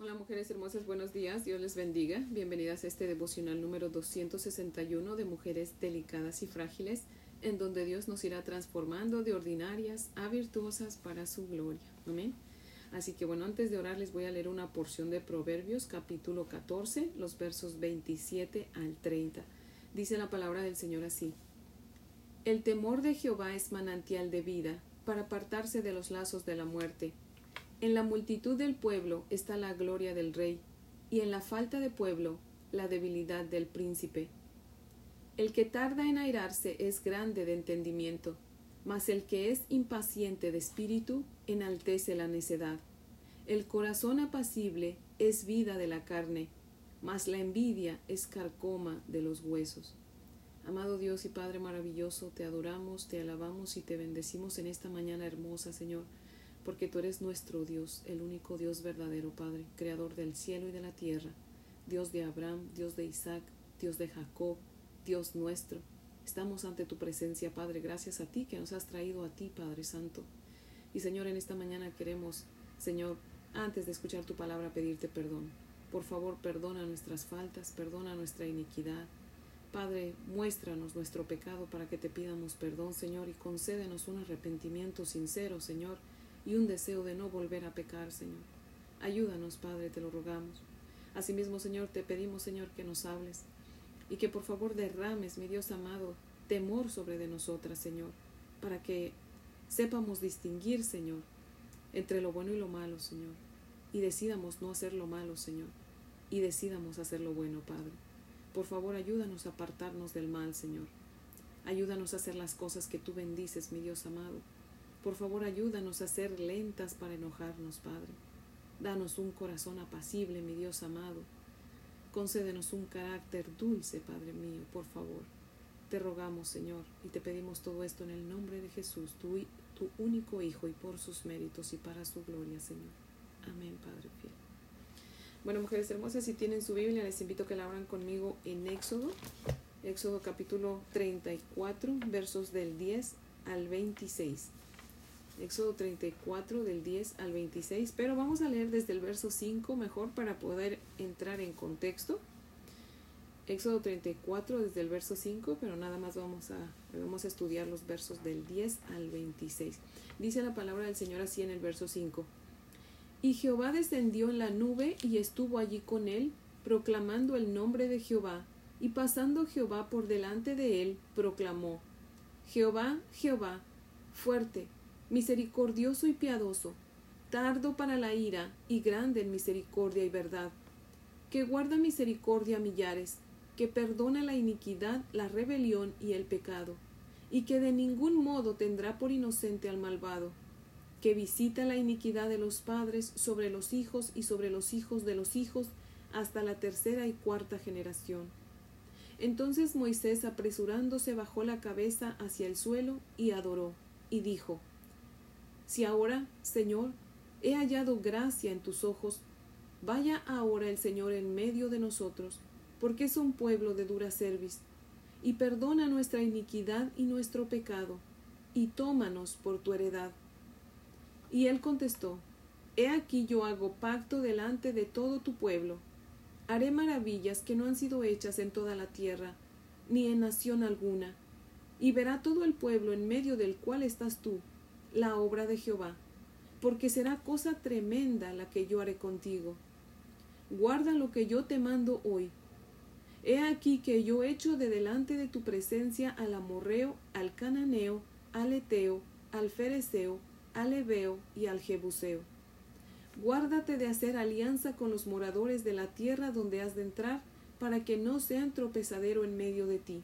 Hola mujeres hermosas, buenos días, Dios les bendiga. Bienvenidas a este devocional número 261 de mujeres delicadas y frágiles, en donde Dios nos irá transformando de ordinarias a virtuosas para su gloria. Amén. Así que bueno, antes de orar les voy a leer una porción de Proverbios capítulo 14, los versos 27 al 30. Dice la palabra del Señor así. El temor de Jehová es manantial de vida, para apartarse de los lazos de la muerte en la multitud del pueblo está la gloria del rey, y en la falta de pueblo la debilidad del príncipe. El que tarda en airarse es grande de entendimiento, mas el que es impaciente de espíritu enaltece la necedad. El corazón apacible es vida de la carne, mas la envidia es carcoma de los huesos. Amado Dios y Padre maravilloso, te adoramos, te alabamos y te bendecimos en esta mañana hermosa, Señor porque tú eres nuestro Dios, el único Dios verdadero, Padre, creador del cielo y de la tierra, Dios de Abraham, Dios de Isaac, Dios de Jacob, Dios nuestro. Estamos ante tu presencia, Padre, gracias a ti que nos has traído a ti, Padre Santo. Y Señor, en esta mañana queremos, Señor, antes de escuchar tu palabra, pedirte perdón. Por favor, perdona nuestras faltas, perdona nuestra iniquidad. Padre, muéstranos nuestro pecado para que te pidamos perdón, Señor, y concédenos un arrepentimiento sincero, Señor, y un deseo de no volver a pecar, Señor. Ayúdanos, Padre, te lo rogamos. Asimismo, Señor, te pedimos, Señor, que nos hables y que por favor derrames, mi Dios amado, temor sobre de nosotras, Señor, para que sepamos distinguir, Señor, entre lo bueno y lo malo, Señor, y decidamos no hacer lo malo, Señor, y decidamos hacer lo bueno, Padre. Por favor, ayúdanos a apartarnos del mal, Señor. Ayúdanos a hacer las cosas que tú bendices, mi Dios amado por favor, ayúdanos a ser lentas para enojarnos, Padre. Danos un corazón apacible, mi Dios amado. Concédenos un carácter dulce, Padre mío, por favor. Te rogamos, Señor, y te pedimos todo esto en el nombre de Jesús, tu, único Hijo, y por sus méritos y para su gloria, Señor. Amén, Padre fiel. Bueno, mujeres hermosas, si tienen su Biblia, les invito a que la abran conmigo en Éxodo, Éxodo capítulo 34, versos del 10 al 26. Éxodo 34 del 10 al 26, pero vamos a leer desde el verso 5 mejor para poder entrar en contexto. Éxodo 34 desde el verso 5, pero nada más vamos a, vamos a estudiar los versos del 10 al 26. Dice la palabra del Señor así en el verso 5. Y Jehová descendió en la nube y estuvo allí con él, proclamando el nombre de Jehová, y pasando Jehová por delante de él, proclamó, Jehová, Jehová, fuerte, misericordioso y piadoso, tardo para la ira y grande en misericordia y verdad, que guarda misericordia a millares, que perdona la iniquidad, la rebelión y el pecado, y que de ningún modo tendrá por inocente al malvado, que visita la iniquidad de los padres sobre los hijos y sobre los hijos de los hijos hasta la tercera y cuarta generación. Entonces Moisés apresurándose bajó la cabeza hacia el suelo y adoró, y dijo si ahora, Señor, he hallado gracia en tus ojos, vaya ahora el Señor en medio de nosotros, porque es un pueblo de dura cerviz, y perdona nuestra iniquidad y nuestro pecado, y tómanos por tu heredad. Y él contestó, He aquí yo hago pacto delante de todo tu pueblo, haré maravillas que no han sido hechas en toda la tierra, ni en nación alguna, y verá todo el pueblo en medio del cual estás tú, la obra de Jehová, porque será cosa tremenda la que yo haré contigo. Guarda lo que yo te mando hoy. He aquí que yo echo de delante de tu presencia al amorreo, al cananeo, al eteo, al fereceo, al ebeo y al jebuseo. Guárdate de hacer alianza con los moradores de la tierra donde has de entrar, para que no sean tropezadero en medio de ti.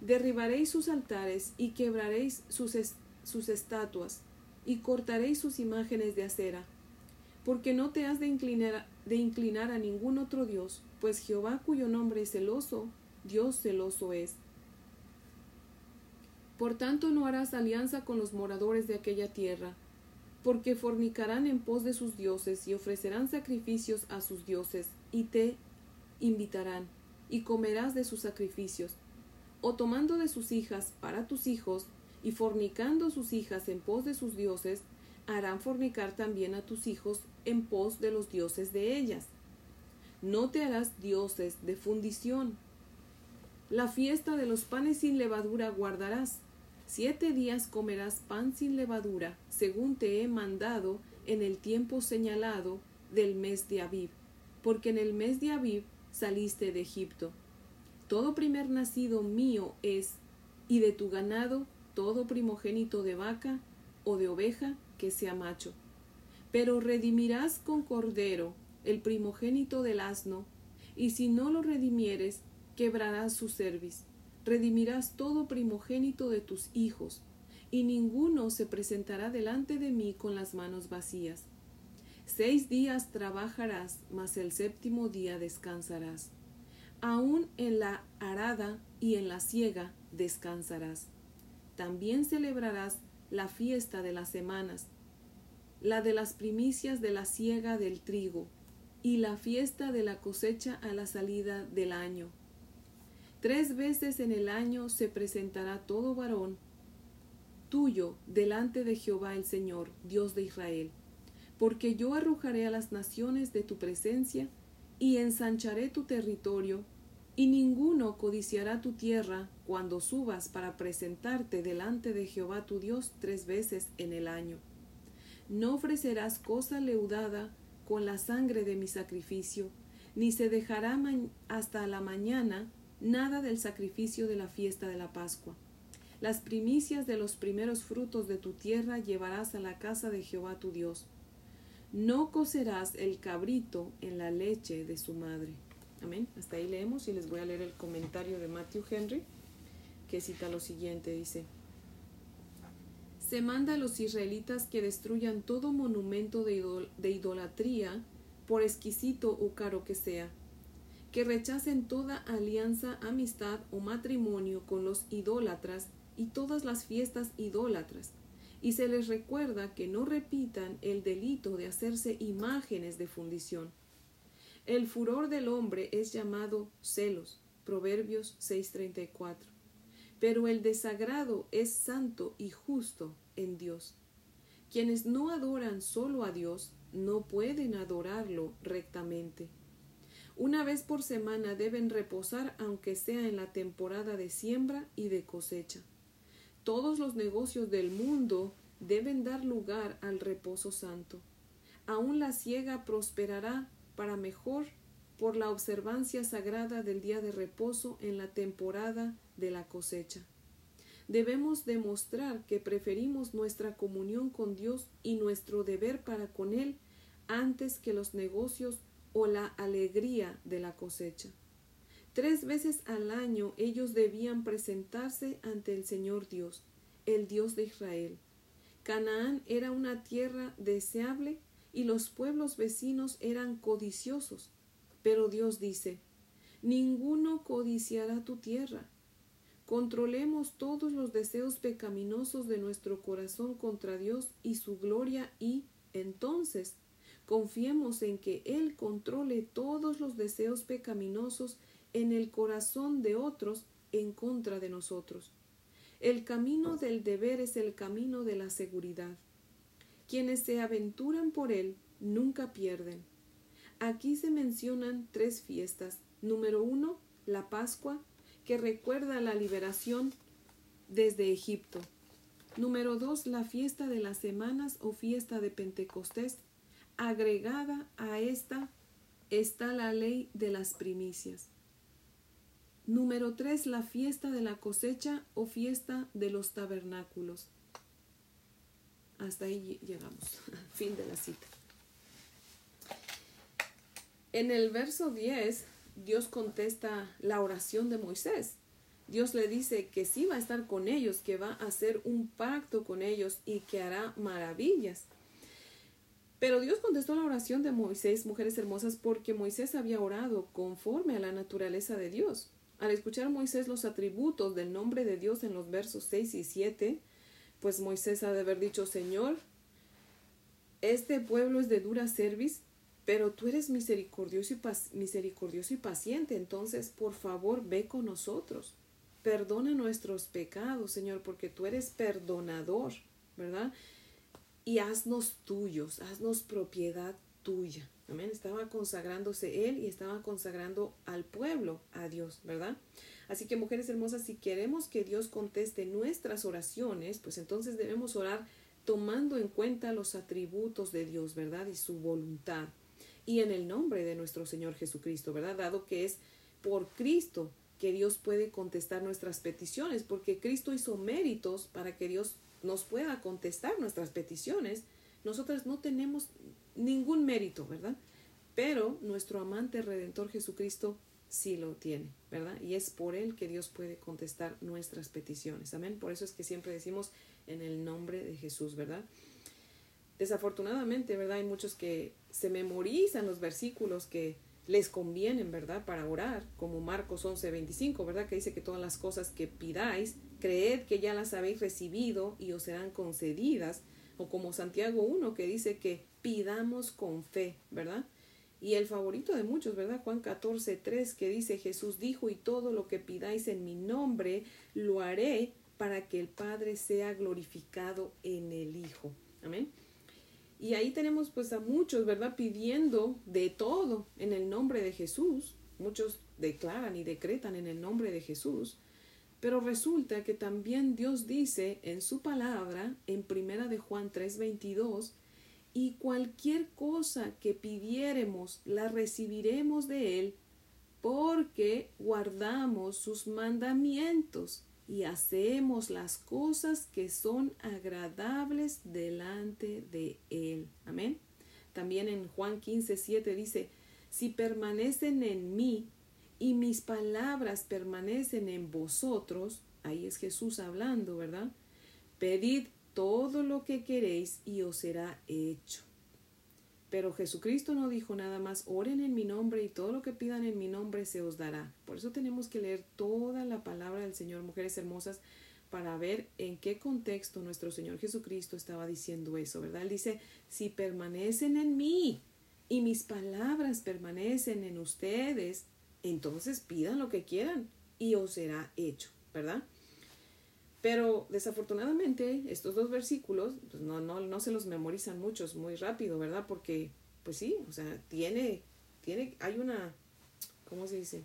Derribaréis sus altares y quebraréis sus sus estatuas, y cortaréis sus imágenes de acera, porque no te has de inclinar, de inclinar a ningún otro Dios, pues Jehová cuyo nombre es celoso, Dios celoso es. Por tanto no harás alianza con los moradores de aquella tierra, porque fornicarán en pos de sus dioses y ofrecerán sacrificios a sus dioses, y te invitarán, y comerás de sus sacrificios, o tomando de sus hijas para tus hijos, y fornicando sus hijas en pos de sus dioses, harán fornicar también a tus hijos en pos de los dioses de ellas. No te harás dioses de fundición. La fiesta de los panes sin levadura guardarás. Siete días comerás pan sin levadura, según te he mandado en el tiempo señalado del mes de Abib, porque en el mes de Abib saliste de Egipto. Todo primer nacido mío es, y de tu ganado todo primogénito de vaca o de oveja que sea macho. Pero redimirás con cordero el primogénito del asno, y si no lo redimieres, quebrarás su cerviz. Redimirás todo primogénito de tus hijos, y ninguno se presentará delante de mí con las manos vacías. Seis días trabajarás, mas el séptimo día descansarás. Aún en la arada y en la siega descansarás. También celebrarás la fiesta de las semanas, la de las primicias de la siega del trigo, y la fiesta de la cosecha a la salida del año. Tres veces en el año se presentará todo varón tuyo delante de Jehová el Señor, Dios de Israel, porque yo arrojaré a las naciones de tu presencia y ensancharé tu territorio, y ninguno codiciará tu tierra cuando subas para presentarte delante de Jehová tu Dios tres veces en el año. No ofrecerás cosa leudada con la sangre de mi sacrificio, ni se dejará hasta la mañana nada del sacrificio de la fiesta de la Pascua. Las primicias de los primeros frutos de tu tierra llevarás a la casa de Jehová tu Dios. No cocerás el cabrito en la leche de su madre. Amén. Hasta ahí leemos y les voy a leer el comentario de Matthew Henry, que cita lo siguiente, dice. Se manda a los israelitas que destruyan todo monumento de, idolatría, por exquisito o caro que sea, que rechacen toda alianza, amistad o matrimonio con los idólatras y todas las fiestas idólatras, y se les recuerda que no repitan el delito de hacerse imágenes de fundición. El furor del hombre es llamado celos, Proverbios 6:34, pero el desagrado es santo y justo en Dios. Quienes no adoran solo a Dios no pueden adorarlo rectamente. Una vez por semana deben reposar aunque sea en la temporada de siembra y de cosecha. Todos los negocios del mundo deben dar lugar al reposo santo. Aún la ciega prosperará para mejor por la observancia sagrada del día de reposo en la temporada de la cosecha. Debemos demostrar que preferimos nuestra comunión con Dios y nuestro deber para con Él antes que los negocios o la alegría de la cosecha. Tres veces al año ellos debían presentarse ante el Señor Dios, el Dios de Israel. Canaán era una tierra deseable y los pueblos vecinos eran codiciosos. Pero Dios dice, ninguno codiciará tu tierra. Controlemos todos los deseos pecaminosos de nuestro corazón contra Dios y su gloria y, entonces, confiemos en que Él controle todos los deseos pecaminosos en el corazón de otros en contra de nosotros. El camino del deber es el camino de la seguridad. Quienes se aventuran por él nunca pierden. Aquí se mencionan tres fiestas. Número uno, la Pascua, que recuerda la liberación desde Egipto. Número dos, la fiesta de las semanas o fiesta de Pentecostés. Agregada a esta está la ley de las primicias. Número 3. La fiesta de la cosecha o fiesta de los tabernáculos. Hasta ahí llegamos. fin de la cita. En el verso 10, Dios contesta la oración de Moisés. Dios le dice que sí va a estar con ellos, que va a hacer un pacto con ellos y que hará maravillas. Pero Dios contestó la oración de Moisés, mujeres hermosas, porque Moisés había orado conforme a la naturaleza de Dios. Al escuchar Moisés los atributos del nombre de Dios en los versos 6 y 7, pues Moisés ha de haber dicho, Señor, este pueblo es de dura cerviz, pero tú eres misericordioso y, misericordioso y paciente, entonces por favor ve con nosotros. Perdona nuestros pecados, Señor, porque tú eres perdonador, ¿verdad? Y haznos tuyos, haznos propiedad tuya. Amén. Estaba consagrándose él y estaba consagrando al pueblo a Dios, ¿verdad? Así que mujeres hermosas, si queremos que Dios conteste nuestras oraciones, pues entonces debemos orar tomando en cuenta los atributos de Dios, ¿verdad? Y su voluntad. Y en el nombre de nuestro Señor Jesucristo, ¿verdad? Dado que es por Cristo que Dios puede contestar nuestras peticiones, porque Cristo hizo méritos para que Dios nos pueda contestar nuestras peticiones. Nosotras no tenemos ningún mérito, ¿verdad? Pero nuestro amante redentor Jesucristo sí lo tiene, ¿verdad? Y es por Él que Dios puede contestar nuestras peticiones. Amén. Por eso es que siempre decimos en el nombre de Jesús, ¿verdad? Desafortunadamente, ¿verdad? Hay muchos que se memorizan los versículos que les convienen, ¿verdad? Para orar, como Marcos 11, 25, ¿verdad? Que dice que todas las cosas que pidáis, creed que ya las habéis recibido y os serán concedidas. O como Santiago 1, que dice que pidamos con fe, ¿verdad? Y el favorito de muchos, ¿verdad? Juan 14, 3, que dice, Jesús dijo, y todo lo que pidáis en mi nombre, lo haré para que el Padre sea glorificado en el Hijo. Amén. Y ahí tenemos pues a muchos, ¿verdad? Pidiendo de todo en el nombre de Jesús. Muchos declaran y decretan en el nombre de Jesús. Pero resulta que también Dios dice en su palabra, en primera de Juan 3:22, y cualquier cosa que pidiéremos la recibiremos de Él, porque guardamos sus mandamientos y hacemos las cosas que son agradables delante de Él. Amén. También en Juan 15, 7 dice, si permanecen en mí y mis palabras permanecen en vosotros, ahí es Jesús hablando, ¿verdad? Pedid todo lo que queréis y os será hecho. Pero Jesucristo no dijo nada más, oren en mi nombre y todo lo que pidan en mi nombre se os dará. Por eso tenemos que leer toda la palabra del Señor, mujeres hermosas, para ver en qué contexto nuestro Señor Jesucristo estaba diciendo eso, ¿verdad? Él dice, si permanecen en mí y mis palabras permanecen en ustedes, entonces pidan lo que quieran y os será hecho, ¿verdad? Pero desafortunadamente estos dos versículos pues no, no, no se los memorizan muchos muy rápido, ¿verdad? Porque, pues sí, o sea, tiene, tiene, hay una, ¿cómo se dice?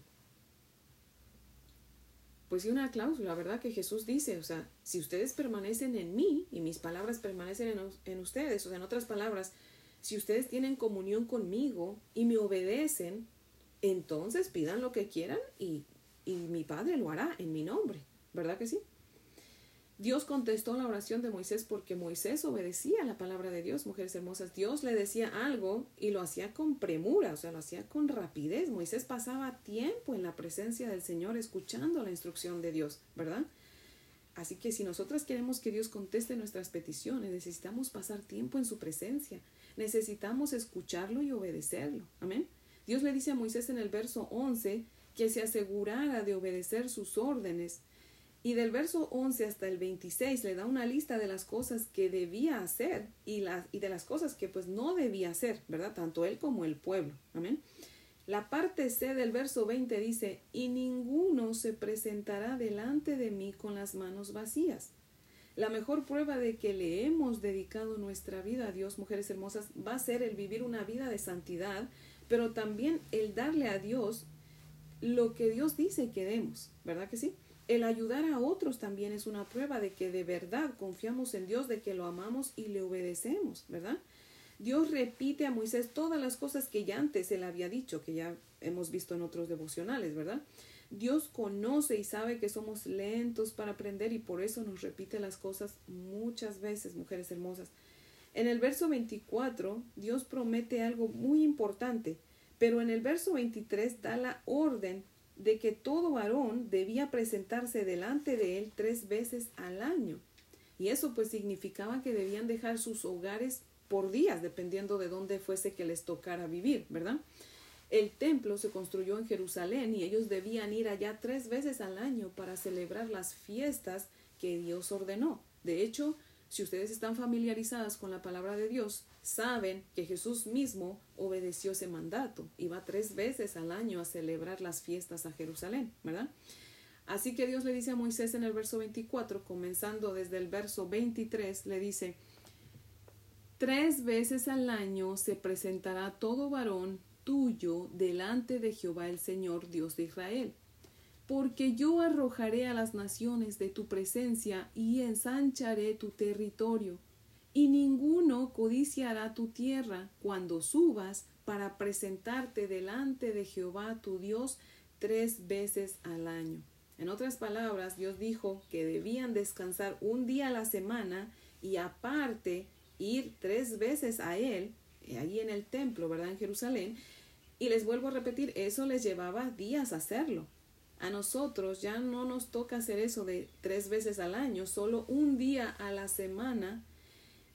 Pues sí, una cláusula, ¿verdad? Que Jesús dice, o sea, si ustedes permanecen en mí y mis palabras permanecen en, en ustedes, o sea, en otras palabras, si ustedes tienen comunión conmigo y me obedecen, entonces pidan lo que quieran y, y mi Padre lo hará en mi nombre, ¿verdad que sí? Dios contestó la oración de Moisés porque Moisés obedecía la palabra de Dios, mujeres hermosas. Dios le decía algo y lo hacía con premura, o sea, lo hacía con rapidez. Moisés pasaba tiempo en la presencia del Señor escuchando la instrucción de Dios, ¿verdad? Así que si nosotras queremos que Dios conteste nuestras peticiones, necesitamos pasar tiempo en su presencia, necesitamos escucharlo y obedecerlo. Amén. Dios le dice a Moisés en el verso 11 que se asegurara de obedecer sus órdenes y del verso 11 hasta el 26 le da una lista de las cosas que debía hacer y, las, y de las cosas que pues no debía hacer, ¿verdad? Tanto él como el pueblo. Amén. La parte C del verso 20 dice, y ninguno se presentará delante de mí con las manos vacías. La mejor prueba de que le hemos dedicado nuestra vida a Dios, mujeres hermosas, va a ser el vivir una vida de santidad, pero también el darle a Dios lo que Dios dice que demos, ¿verdad que sí? El ayudar a otros también es una prueba de que de verdad confiamos en Dios, de que lo amamos y le obedecemos, ¿verdad? Dios repite a Moisés todas las cosas que ya antes él había dicho, que ya hemos visto en otros devocionales, ¿verdad? Dios conoce y sabe que somos lentos para aprender y por eso nos repite las cosas muchas veces, mujeres hermosas. En el verso 24, Dios promete algo muy importante, pero en el verso 23 da la orden de que todo varón debía presentarse delante de él tres veces al año. Y eso pues significaba que debían dejar sus hogares por días, dependiendo de dónde fuese que les tocara vivir, ¿verdad? El templo se construyó en Jerusalén y ellos debían ir allá tres veces al año para celebrar las fiestas que Dios ordenó. De hecho, si ustedes están familiarizadas con la palabra de Dios, saben que Jesús mismo obedeció ese mandato. Iba tres veces al año a celebrar las fiestas a Jerusalén, ¿verdad? Así que Dios le dice a Moisés en el verso 24, comenzando desde el verso 23, le dice, Tres veces al año se presentará todo varón tuyo delante de Jehová el Señor, Dios de Israel. Porque yo arrojaré a las naciones de tu presencia y ensancharé tu territorio, y ninguno codiciará tu tierra cuando subas para presentarte delante de Jehová tu Dios tres veces al año. En otras palabras, Dios dijo que debían descansar un día a la semana y aparte ir tres veces a Él, eh, allí en el templo, ¿verdad? En Jerusalén. Y les vuelvo a repetir, eso les llevaba días hacerlo. A nosotros ya no nos toca hacer eso de tres veces al año, solo un día a la semana.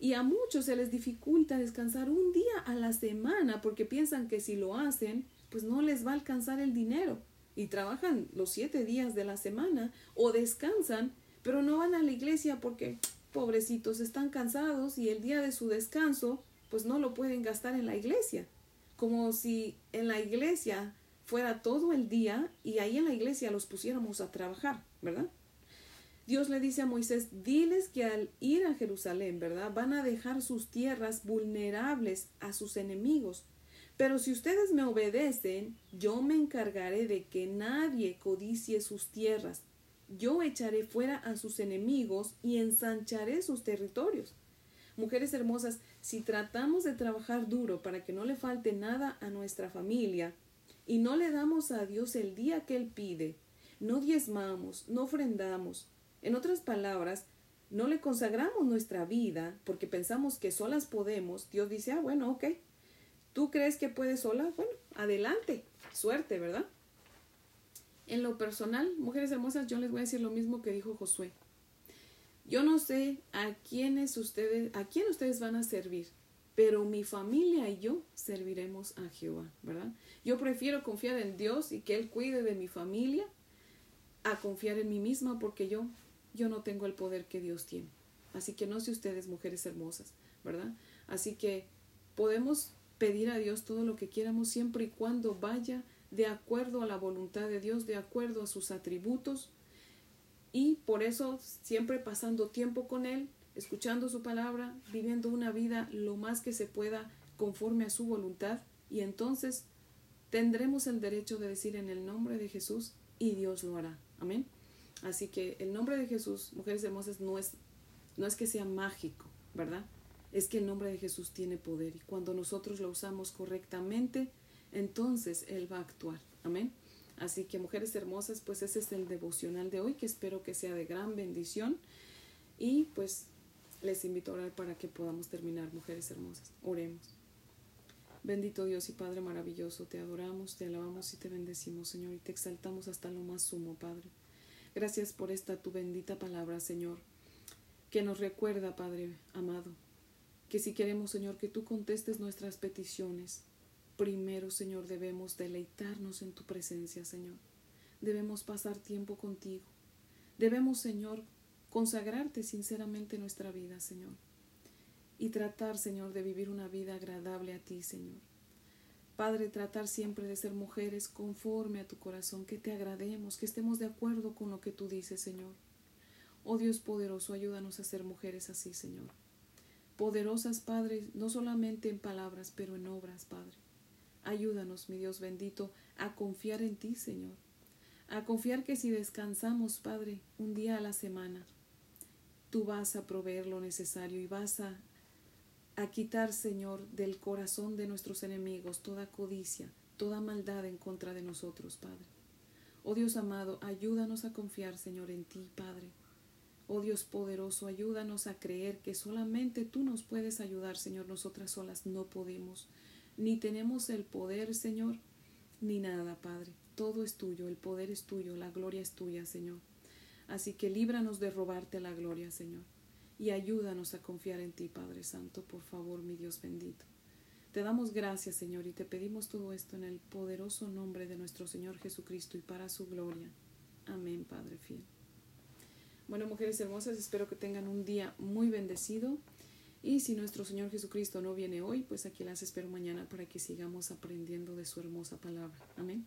Y a muchos se les dificulta descansar un día a la semana porque piensan que si lo hacen, pues no les va a alcanzar el dinero. Y trabajan los siete días de la semana o descansan, pero no van a la iglesia porque pobrecitos están cansados y el día de su descanso pues no lo pueden gastar en la iglesia. Como si en la iglesia fuera todo el día y ahí en la iglesia los pusiéramos a trabajar, ¿verdad? Dios le dice a Moisés, diles que al ir a Jerusalén, ¿verdad? Van a dejar sus tierras vulnerables a sus enemigos. Pero si ustedes me obedecen, yo me encargaré de que nadie codicie sus tierras yo echaré fuera a sus enemigos y ensancharé sus territorios. Mujeres hermosas, si tratamos de trabajar duro para que no le falte nada a nuestra familia y no le damos a Dios el día que Él pide, no diezmamos, no ofrendamos, en otras palabras, no le consagramos nuestra vida porque pensamos que solas podemos, Dios dice, ah, bueno, ok, ¿tú crees que puedes sola? Bueno, adelante, suerte, ¿verdad? En lo personal, mujeres hermosas, yo les voy a decir lo mismo que dijo Josué. Yo no sé a quiénes ustedes, a quién ustedes van a servir, pero mi familia y yo serviremos a Jehová, ¿verdad? Yo prefiero confiar en Dios y que Él cuide de mi familia a confiar en mí misma porque yo, yo no tengo el poder que Dios tiene. Así que no sé ustedes, mujeres hermosas, ¿verdad? Así que podemos pedir a Dios todo lo que quieramos siempre y cuando vaya de acuerdo a la voluntad de Dios, de acuerdo a sus atributos, y por eso siempre pasando tiempo con Él, escuchando su palabra, viviendo una vida lo más que se pueda conforme a su voluntad, y entonces tendremos el derecho de decir en el nombre de Jesús, y Dios lo hará. Amén. Así que el nombre de Jesús, mujeres hermosas, no es, no es que sea mágico, ¿verdad? Es que el nombre de Jesús tiene poder y cuando nosotros lo usamos correctamente, entonces Él va a actuar. Amén. Así que mujeres hermosas, pues ese es el devocional de hoy que espero que sea de gran bendición. Y pues les invito a orar para que podamos terminar, mujeres hermosas. Oremos. Bendito Dios y Padre maravilloso, te adoramos, te alabamos y te bendecimos, Señor, y te exaltamos hasta lo más sumo, Padre. Gracias por esta tu bendita palabra, Señor, que nos recuerda, Padre amado, que si queremos, Señor, que tú contestes nuestras peticiones, Primero, Señor, debemos deleitarnos en tu presencia, Señor. Debemos pasar tiempo contigo. Debemos, Señor, consagrarte sinceramente nuestra vida, Señor. Y tratar, Señor, de vivir una vida agradable a ti, Señor. Padre, tratar siempre de ser mujeres conforme a tu corazón, que te agrademos, que estemos de acuerdo con lo que tú dices, Señor. Oh Dios poderoso, ayúdanos a ser mujeres así, Señor. Poderosas, Padre, no solamente en palabras, pero en obras, Padre. Ayúdanos, mi Dios bendito, a confiar en ti, Señor. A confiar que si descansamos, Padre, un día a la semana, tú vas a proveer lo necesario y vas a, a quitar, Señor, del corazón de nuestros enemigos toda codicia, toda maldad en contra de nosotros, Padre. Oh Dios amado, ayúdanos a confiar, Señor, en ti, Padre. Oh Dios poderoso, ayúdanos a creer que solamente tú nos puedes ayudar, Señor. Nosotras solas no podemos ni tenemos el poder, Señor, ni nada, Padre. Todo es tuyo, el poder es tuyo, la gloria es tuya, Señor. Así que líbranos de robarte la gloria, Señor, y ayúdanos a confiar en ti, Padre Santo, por favor, mi Dios bendito. Te damos gracias, Señor, y te pedimos todo esto en el poderoso nombre de nuestro Señor Jesucristo y para su gloria. Amén, Padre fiel. Bueno, mujeres hermosas, espero que tengan un día muy bendecido. Y si nuestro Señor Jesucristo no viene hoy, pues aquí las espero mañana para que sigamos aprendiendo de su hermosa palabra. Amén.